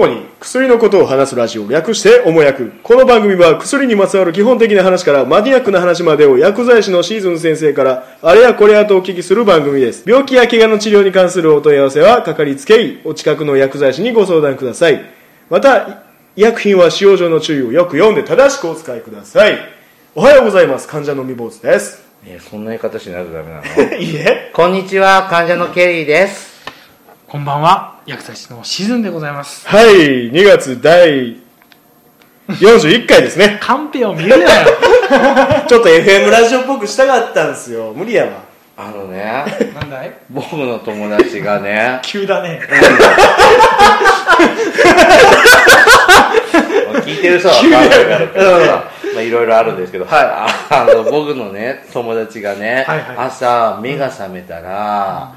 主に薬のことを話すラジオ略しておもやく。この番組は薬にまつわる基本的な話からマニアックな話までを薬剤師のシーズン先生からあれやこれやとお聞きする番組です。病気や怪我の治療に関するお問い合わせはかかりつけ医お近くの薬剤師にご相談ください。また医薬品は使用上の注意をよく読んで正しくお使いください。おはようございます。患者のみ坊主です。えそんな言い方しないとダメなの？いいえ。こんにちは。患者のケリーですこんばんは、薬剤師のシーズンでございます。はい2月第41回ですね。カンペを見るなよ。ちょっと FM ラジオっぽくしたかったんですよ。無理やわ。あのね。なんだい？僕の友達がね。急だね。聞いてる人は分かんないからまあいろいろあるんですけど、ああの僕のね友達がね、はいはい。朝目が覚めたら、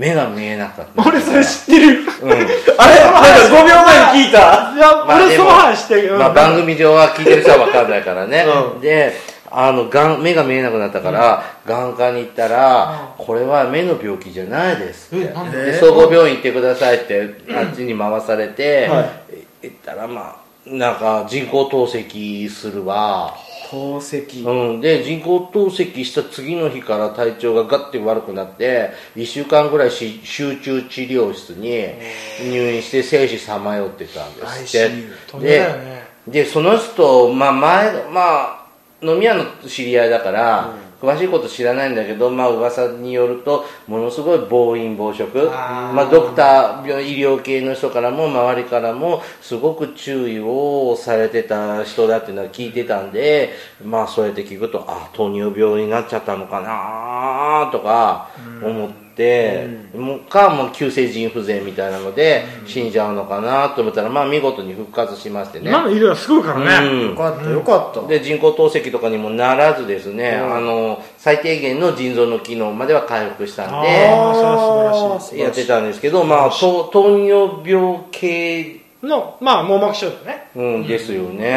目が見えなかった。俺それ知ってる。うん。あれなんか5秒前に聞いた。いや、まあでも俺その話してる。まあ、番組上は聞いてる人は分かんないからね、うん。であの眼目が見えなくなったから、眼科に行ったら、これは目の病気じゃないですって。えなんで？で総合病院行ってくださいってあっちに回されて、は行ったらまあなんか人工透析するわ、透析。うん、で人工透析した次の日から体調がガッて悪くなって1週間ぐらいし集中治療室に入院して生死さまよってたんですって。で。でその人、まあ、前まあ飲み屋の知り合いだから、詳しいこと知らないんだけど、まあ噂によるとものすごい暴飲暴食。あー。まあ、ドクター病医療系の人からも周りからもすごく注意をされてた人だっていうのは聞いてたんでまあそうやって聞くとあ糖尿病になっちゃったのかなとか思って、もうかもう急性腎不全みたいなので死んじゃうのかなと思ったらまあ見事に復活しましてね。今の医療はすごいからね。うん。よかったよかった。で人工透析とかにもならずですね、あの最低限の腎臓の機能までは回復したんあでーそれは素晴らしい。やってたんですけど、まあ、糖糖尿病系、の、まあ、網膜症だね。うん、ですよね、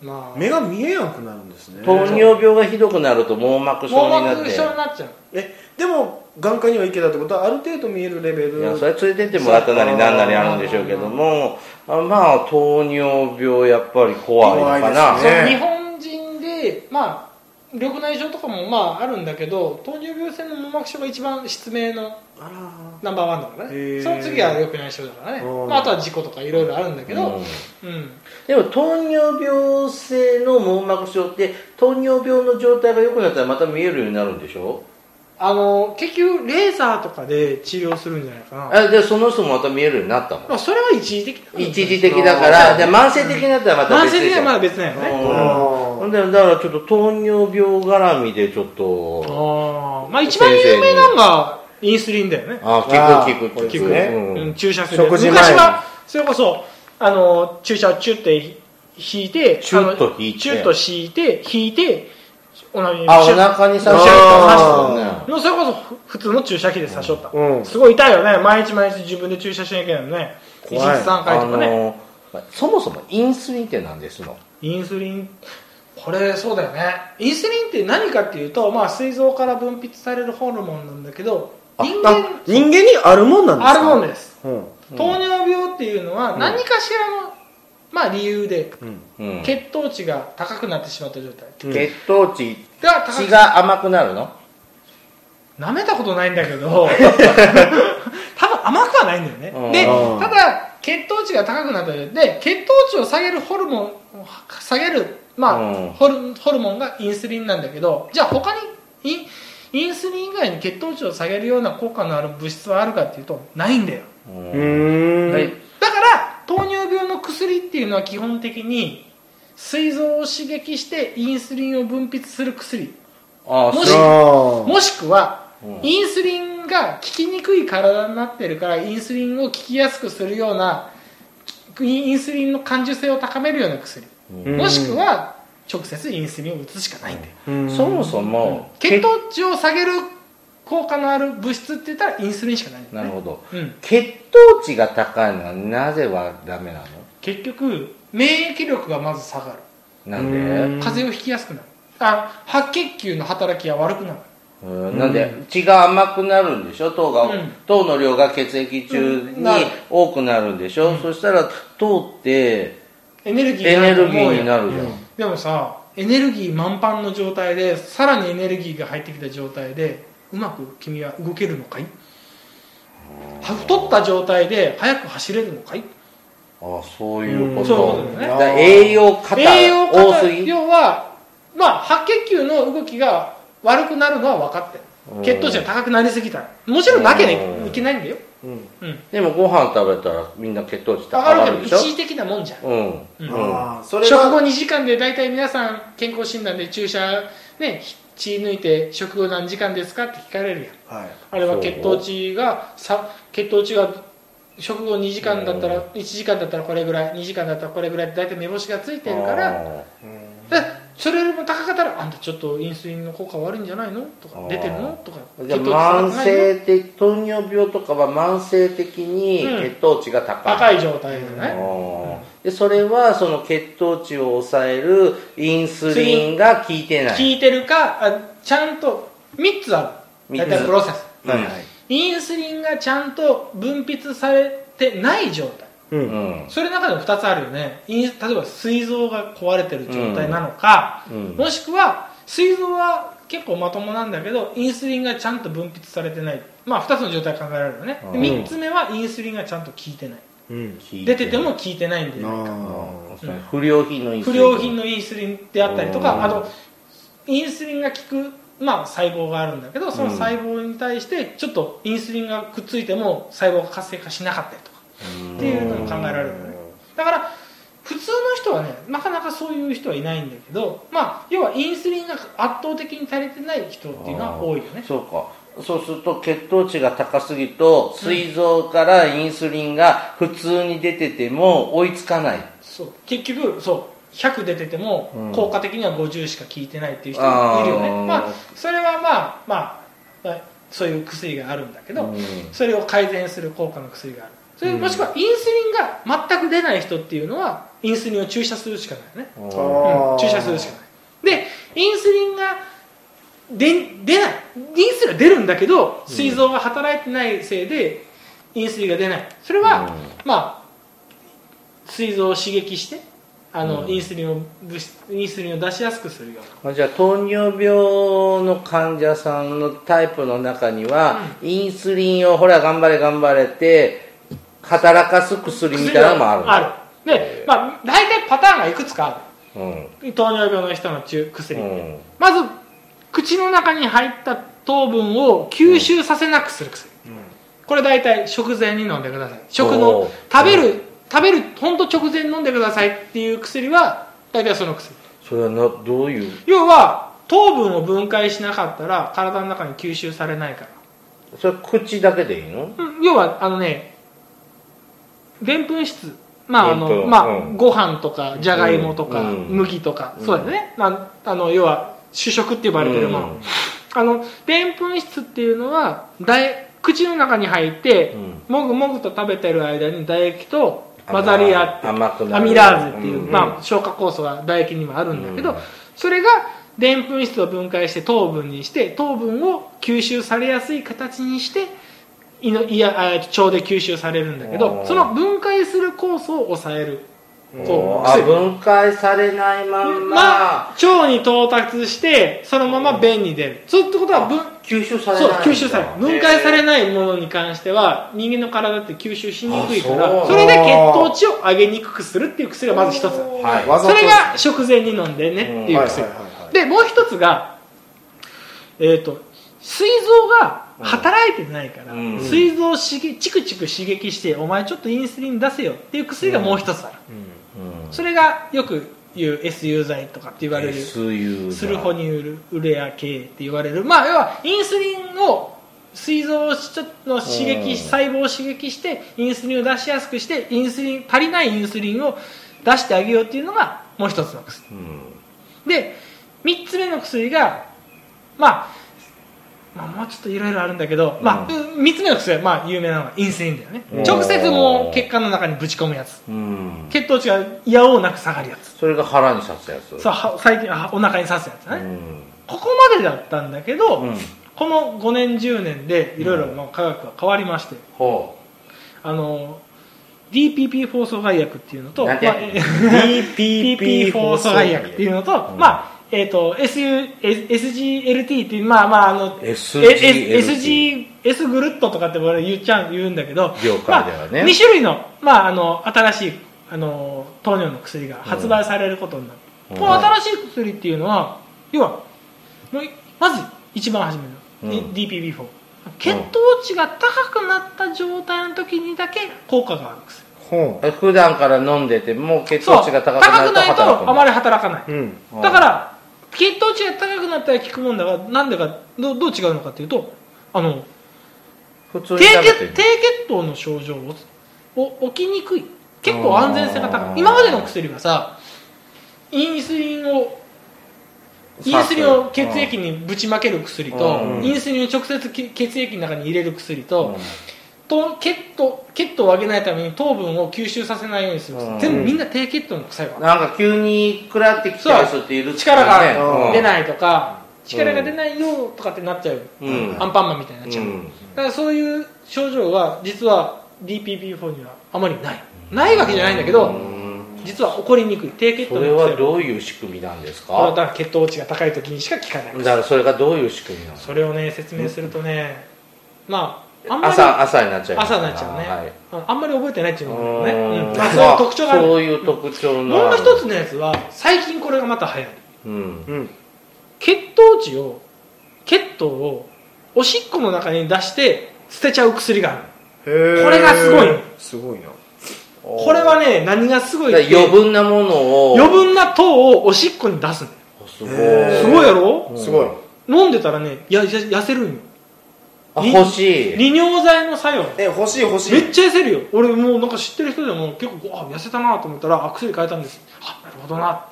まあ、目が見えなくなるんですね。糖尿病がひどくなると網膜症網になって。膜症になっちゃう。えでも眼科には行けたってことはある程度見えるレベルいやそれ連れてってもらったなりなんなりあるんでしょうけどもあまあ糖尿病やっぱり怖いのかな。ね。日本人で、まあ、緑内障とかもまああるんだけど、糖尿病性の網膜症が一番失明のナンバーワンだからね。その次は緑内障だからね。うん。まあ、あとは事故とかいろいろあるんだけど、うん。うん。でも糖尿病性の網膜症って糖尿病の状態が良くなったらまた見えるようになるんでしょ？あの、結局、レーザーとかで治療するんじゃないかな。あでその人もまた見えるようになったのまあ、それは一時的な一時的だからじゃあ慢性的になったらまた慢別でしょ。性的にはまだ別なんよね。うん。でだからちょっと糖尿病絡みでちょっとあー。まあ、一番有名なのがインスリンだよね。ああー聞く聞く聞くね。うん。うん、注射する。昔はそれこそあの注射をチュッて引いてチュッと引いて。チュッと引いて引いてお腹にあおシュッ腹に刺しちゃあったんのそれこそふ普通の注射器で刺しとった、うん。すごい痛いよね。毎日毎日自分で注射しなきゃいけないのね。1日怖い3回あとかね。のそもそもインスリンって何ですの？インスリンこれそうだよね。インスリンって何かっていうと、まあ、膵臓から分泌されるホルモンなんだけど人あ間人間にあるもんなんですか？あるもんです。うん。糖尿病っていうのは何かしらの、まあ、理由でうん。血糖値が高くなってしまった状態。うん。血糖値が高く血が甘くなるの？舐めたことないんだけど 多分甘くはないんだよね。うん。でうんただ血糖値が高くなったで血糖値を下げるホルモンを下げる、まあうん。ホルホルモンがインスリンなんだけどじゃあ他にインインスリン以外に血糖値を下げるような効果のある物質はあるかっていうとないんだよ。だから糖尿病の薬っていうのは基本的に膵臓を刺激してインスリンを分泌する薬。もしあそう。あもしくはうんインスリンが効きにくい体になってるからインスリンを効きやすくするようなインスリンの感受性を高めるような薬。うん。もしくは直接インスリンを打つしかないんだようん。そもそも血糖値を下げる効果のある物質って言ったらインスリンしかない。ねなるほど。うん、血糖値が高いのはなぜはダメなの？結局免疫力がまず下がる。なんうん。で風邪をひきやすくなる。あ白血球の働きが悪くなる。うんなんで血が甘くなるんでしょ？糖が、うん。糖の量が血液中に多くなるんでしょ、そしたら糖ってエネルギーエネルギと思うよ。ーになるじゃん、でもさエネルギー満帆の状態でさらにエネルギーが入ってきた状態でうまく君は動けるのかい？太った状態で速く走れるのかい？ああそういうこと。そういうことだよね。栄養過多栄養要はまあ白血球の動きが悪くなるのは分かって血糖値が高くなりすぎたら。もちろんなきゃいけないんだよ。うん。うん。でもご飯食べたらみんな血糖値上高がるでしょ？一時的なもんじゃん。うん、うん。うん。ああそれ食後は2時間で大体皆さん健康診断で注射ね血抜いて食後何時間ですかって聞かれるやん。はい。あれは血糖値がさ血糖値が食後2時間だったら1時間だったらこれぐらい2時間だったらこれぐらいって大体目星がついてるから。あでそれよりも高かったらあんたちょっとインスリンの効果悪いんじゃないの？とか出てるの？とかーじゃあ慢性的糖尿病とかは慢性的にうん。血糖値が高い、高い状態であねー。でそれはその血糖値を抑えるインスリンが効いてない。効いてるかあちゃんと3つある。大体プロセス。はいはい。インスリンがちゃんと分泌されてない状態ううん。んそれの中でも2つあるよね。イン例えば膵臓が壊れてる状態なのか、うん。もしくは膵臓は結構まともなんだけどインスリンがちゃんと分泌されてない。まあ2つの状態考えられるよね、でうん。3つ目はインスリンがちゃんと効いてない。うん。出てても効いてないんで、あうん不良品のインス不リン良品のインスリンであったりとうん。かあとインスリンが効く、まあ、細胞があるんだけどその細胞に対してちょっとインスリンがくっついても細胞が活性化しなかったりとかっていうのも考えられるよね。だから普通の人はねなかなかそういう人はいないんだけどまあ要はインスリンが圧倒的に足りてない人っていうのは多いよね。そうか。そうすると血糖値が高すぎると膵臓からインスリンが普通に出てても追いつかない。そう。結局そう。100出ててもうん。効果的には50しか効いてないっていう人もいるよね、あー。まあそれはまあまあまあそういう薬があるんだけど、うん。それを改善する効果の薬があるそれうん。もしくはインスリンが全く出ない人っていうのはインスリンを注射するしかないよね、うん。注射するしかない。でインスリンが出出ない。インスリンは出るんだけど膵臓が働いてないせいでインスリンが出ない。それは、まあ膵臓を刺激してあの、うん。インスリンをインスリンを出しやすくするようじゃあ糖尿病の患者さんのタイプの中には、インスリンをほら頑張れ頑張れって働かす薬みたいなのもあるある。で、まあ、大体パターンがいくつかあうん。る糖尿病の人の中薬、うん。まず口の中に入った糖分を吸収させなくする薬、これ大体食前に飲んでください。食おのー。食べる食べる本当直前に飲んでくださいっていう薬は大体その薬。それはなどういう？要は糖分を分解しなかったら体の中に吸収されないから。それ口だけでいいの？うん。要はあのねでんぷん質まああのまあ、ご飯とかじゃがいもとか、麦とか、そうだよねああの要は主食って呼ばれてるもの、あのでんぷん質っていうのはだい口の中に入って、もぐもぐと食べてる間に唾液と混ざり合ってアミラーゼっていう、まあ、消化酵素が唾液にもあるんだけど、それがでんぷん質を分解して糖分にして糖分を吸収されやすい形にして胃のいやあ腸で吸収されるんだけどその分解する酵素を抑える。こう。あ薬分解されないまんま、まあ腸に到達してそのまま便に出る。そうってことは分吸収されそないう吸収される分解されないものに関しては人間の体って吸収しにくいからそれで血糖値を上げにくくするっていう薬がまず一つ。はい。それが食前に飲んでねっていう薬。はいはいでもう一つがえっ、と膵臓が働いてないからうん。膵臓を刺激チクチク刺激してお前ちょっとインスリン出せよっていう薬がもう一つある。うん。それがよく言う SU 剤とかって言われるスルホニュールレア系って言われる。まあ要はインスリンを膵臓をちょっとの刺うん。激細胞を刺激してインスリンを出しやすくしてインスリン足りないインスリンを出してあげようっていうのがもう一つの薬。うん。で3つ目の薬が、まあ、まあもうちょっといろいろあるんだけど、まあ、3つ目の薬はまあ有名なのがインスリンだよね。うん。直接もう血管の中にぶち込むやつ。うん。血糖値がいやおうなく下がるやつ。それが腹に刺すやつ。そうは最近あお腹に刺すやつだね、うん。ここまでだったんだけど、うん。この5年10年でいろいろまあ科学が変わりまして、ほあの DPP 放送害薬っていうのと、まあえ DPP 放送害薬。っていうのと、まあえっ、と SU SGLT っていうまあまああの SGLT S ぐるっととかって俺言っちゃう言うんだけど業界ではね。まあ、2種類の,、まあ、あの新しいあの糖尿の薬が発売されることになる、うん。この新しい薬っていうのは要はまず一番初めの、うん。DPB4 血糖値が高くなった状態の時にだけ効果がある薬。普段から飲んでても血糖値が高くなるとあまり働かない、うん。だから血糖値が高くなったら効くもんだがなんでかどうどう違うのかっていうとあの普通に低血低血糖の症状をお起きにくい。結構安全性が高い。今までの薬はさインスリンをインスリンを血液にぶちまける薬と、うん。インスリンを直接き血液の中に入れる薬と、うん。と血糖血糖を上げないために糖分を吸収させないようにする。薬、うん。全部みんな低血糖の薬がなんか急に食らってきた人っているって力ねが出いないとか、力が出ないよとかってなっちゃう、うん。アンパンマンみたいになっちゃう、うん。だからそういう症状は実は DPP4 にはあまりない。ないわけじゃないんだけど、うん。実は起こりにくい。低血糖のそれは薬どういう仕組みなんですか？だから血糖値が高い時にしか効かない。だからそれがどういう仕組みなの？それをね説明するとねまああんまり朝朝になっちゃいます朝になっちゃうね、はい。うん。あんまり覚えてないっていうのもね、うん。うん。まあ、そういう特徴がある。そういう特徴のもう一つのやつは最近これがまた流行るうん。うん。血糖値を血糖をおしっこの中に出して捨てちゃう薬がある。これがすごいすごいな。これはね何がすごいって。余分なものを。余分な糖をおしっこに出すすごい。すごいやろ？すごい。飲んでたらねやや痩せるんよ。あ欲しい。利尿剤の作用。え欲しい欲しい。めっちゃ痩せるよ。俺もうなんか知ってる人でも結構あ痩せたなと思ったらあ薬変えたんです。あなるほどな。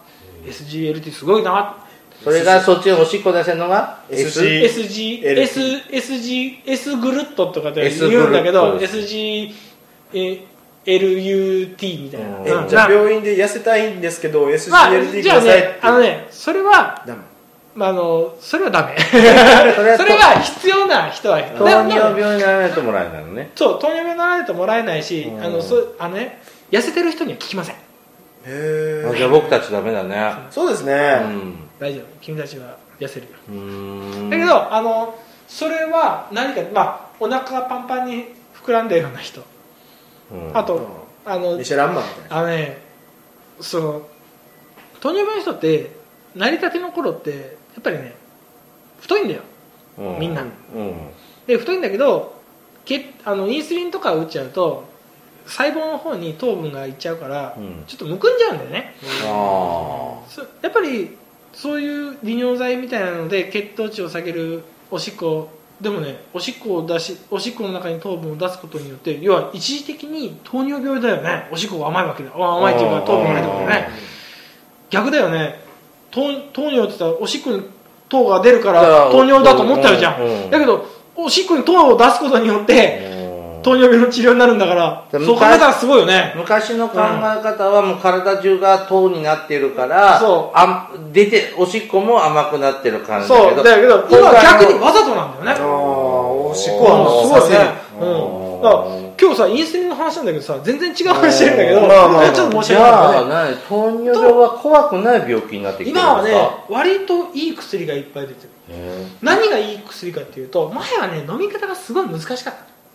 SGLT すごいな。それがそっちのおしっこ出せるのが？SG SG LT S SG S グルットとかで言うんだけど SG え LUT みたいな、じゃあな病院で痩せたいんですけどまあ SGLT くじゃあださいってねあのねそれは、ダメまあ、あのそれはダメ。それは必要な人は糖尿病にならないともらえないのね。そう糖尿病にならないともらえないし、うん。あのそうあのね痩せてる人には効きません。へえあじゃあ僕たちダメだね。そうですね。うん。大丈夫。君たちは痩せるよ。うーん。だけどあのそれは何かまあお腹がパンパンに膨らんでるような人。うん。あとあのミシェランマンみたいな。あのねその糖尿病の人って成り立ての頃ってやっぱりね太いんだよ。うみんなうん。で太いんだけどけあのインスリンとか打っちゃうと細胞の方に糖分がいっちゃうから、うん。ちょっとむくんじゃうんだよね。あそやっぱりそういう利尿剤みたいなので血糖値を下げるおしっこでもねおしっこを出しおしっこの中に糖分を出すことによって要は一時的に糖尿病だよね。おしっこが甘いわけだ。あ甘いっていうか糖分が入ってくるよね。逆だよね糖糖尿って言ったらおしっこに糖が出るからら糖尿だと思っちゃうじゃん、だけどおしっこに糖を出すことによってうん。糖尿病の治療になるんだからでそう考えたらすごいよね。昔の考え方はもう体中が糖になってるから、そう。あん出ておしっこも甘くなってる感じだけどそう。だけど今今回の逆にわざとなんだよね。おしっこはもうすごいね。さうん。だから今日さインスリンの話なんだけどさ全然違う話してるんだけど、まあまあまあ。ちょっと申しじ訳ないね。糖尿病は怖くない病気になってきてる今はね割といい薬がいっぱい出てる。へ何がいい薬かっていうと前はね飲み方がすごい難しかった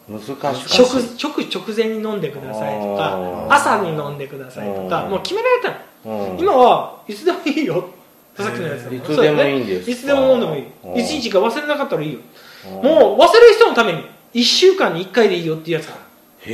え難しかった。食食直前に飲んでくださいとか朝に飲んでくださいとかうん。もう決められたの。うん。今はいつでもいいよ。さっきのやつ。いつでもいいんですか？いつでも飲んでもいい。うん。1日か忘れなかったらいいよ。うん。もう忘れる人のために1週間に1回でいいよっていうやつがある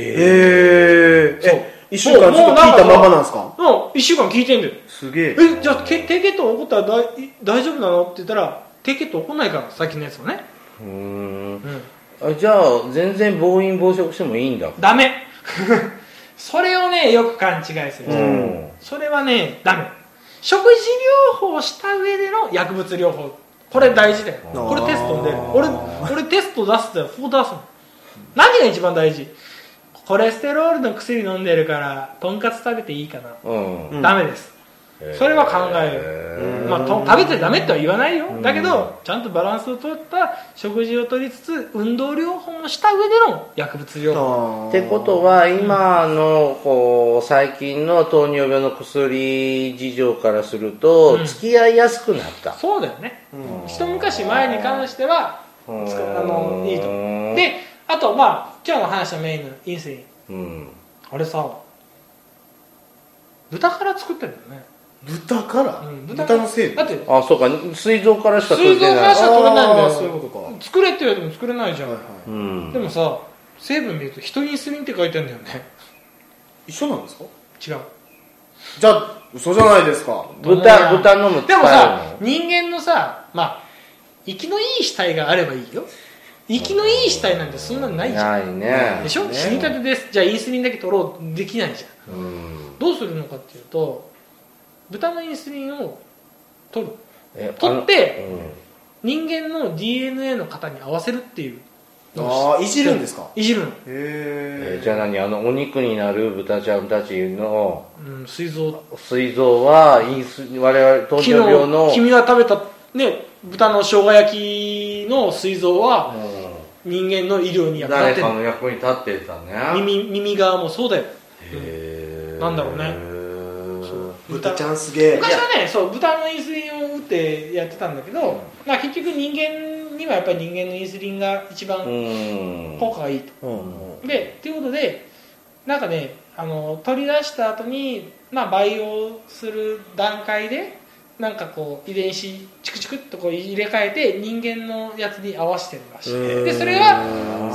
へえへえそう。え一週間ずっと聞いたままなんですか？うん1週間聞いてんだよ。すげえ。えじゃあけ低血糖起こったら大大丈夫なのって言ったら低血糖起こんないからさっきのやつはね、うーん。うん、あじゃあ全然暴飲暴食してもいいんだ。ダメ。それをねよく勘違いする、うん。それはねダメ。食事療法した上での薬物療法。これ大事だよ。うん。これテストで。俺俺テスト出すってこう出すの何が一番大事？コレステロールの薬飲んでるからとんかつ食べていいかな、うん。うんダメです。それは考える、まあ、と食べてダメとは言わないよ、だけどちゃんとバランスを取った食事を取りつつ運動療法もした上での薬物療法。ってことは今のこう最近の糖尿病の薬事情からするとうん。付き合いやすくなった、そうだよね、一昔前に関してはあのいいと。思うであとまあ今日の話のメインのインスリン。うん。あれさ豚から作ってるんだよね。豚から、うん豚の成分だってあそうか。膵臓からしか取膵臓れてない。からしか取れないんだよ。そういうことか。作れって言われても作れないじゃん、はいはい。うん。でもさ成分見るとヒトインスリンって書いてあるんだよね。一緒なんですか？違う。じゃあ嘘じゃないですか。豚豚飲むってでも使さ人間のさまあ生きのいい死体があればいいよ生きのいい死体なんてそんなのないじゃん。ないね。でしょ、ね。死にたてです。じゃあインスリンだけ取ろうできないじゃん。うん。どうするのかっていうと豚のインスリンを取る。え取ってあの人間の DNA の型に合わせるっていう。のをああいじるんですか？いじるの、へええー。じゃあ何？あのお肉になる豚ちゃんたちのうん、膵臓膵臓はインス我々糖昨尿病の日君が食べたね豚の生姜焼きの膵臓はう人間の医療にん役立ってる誰かの役に立ってたね。耳耳側もそうだよ。へー。なんだろうね。へー豚。ちゃんすげえ昔はねそう豚のインスリンを打ってやってたんだけど、まあ、結局人間にはやっぱり人間のインスリンが一番うん。効果がいいと、うん。でっていうことでなんかねあの取り出した後にまあ培養する段階でなんかこう遺伝子チクチクっとこう入れ替えて人間のやつに合わせてるらしい。でそれが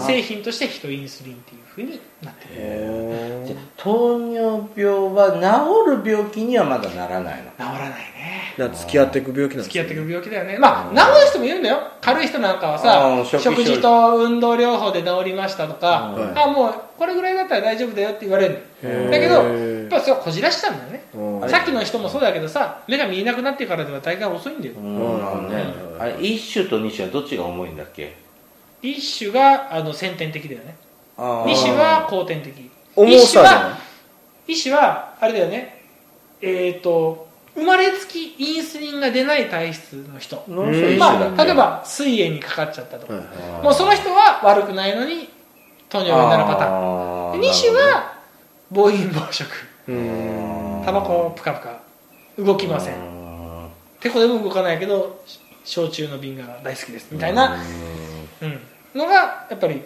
製品としてヒトインスリンっていうふうになってる糖尿病は治る病気にはまだならないの？治らないね。な付き合っていく病気なんです付き合ってくる病気だよね。まあ治る人もいるんだよ。軽い人なんかはさ食食事と運動療法で治りましたとか、うん。あもうこれぐらいだったら大丈夫だよって言われるの。だけどやっぱそれはこじらしちゃうんだよね。うん。さっきの人もそうだけどさ目が見えなくなってからでは大概遅いんだよ。うん。ね。うん。あれ一種と二種はどっちが重いんだっけ？一種があの先天的だよね。二種は後天的。重一種は一種はあれだよね。えっ、と生まれつきインスリンが出ない体質の人。まあ、例えば膵炎にかかっちゃったと。か、もうその人は悪くないのに糖尿病になるパターン。あー。で2種は暴飲暴食。うんタバコプカプカ。動きません。うん。てこでも動かないけど焼酎の瓶が大好きです。みたいな、うん、のがやっぱり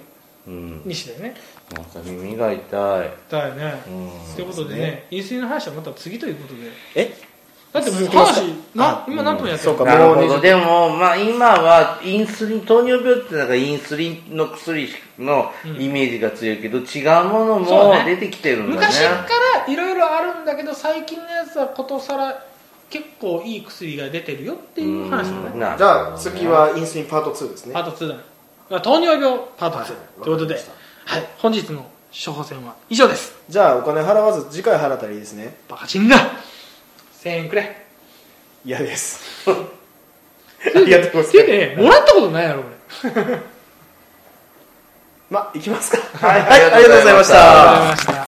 うん。2種だよね。なんか耳が痛い。だよね。うん。ということでねインスリンの話はまた次ということで。え？だってもう話な今何分やってるそうかなるほもう20どでもまあ今はインスリン糖尿病ってなんかインスリンの薬のイメージが強いけど、違うものも出てきてるんだね。昔からいろいろあるんだけど最近のやつはことさら結構いい薬が出てるよっていう話だね。ね。じゃあ次はインスリンパート2ですね。パート2だ。ねまあ糖尿病パート2、はい。ということではい、本日の処方箋は以上です。じゃあお金払わず次回払ったらいいですね。バカチンだ1000円くれ。嫌です。ありがとうございます。てねもらったことないやろ俺。まあ行きますか。はいはい、ありがとうございました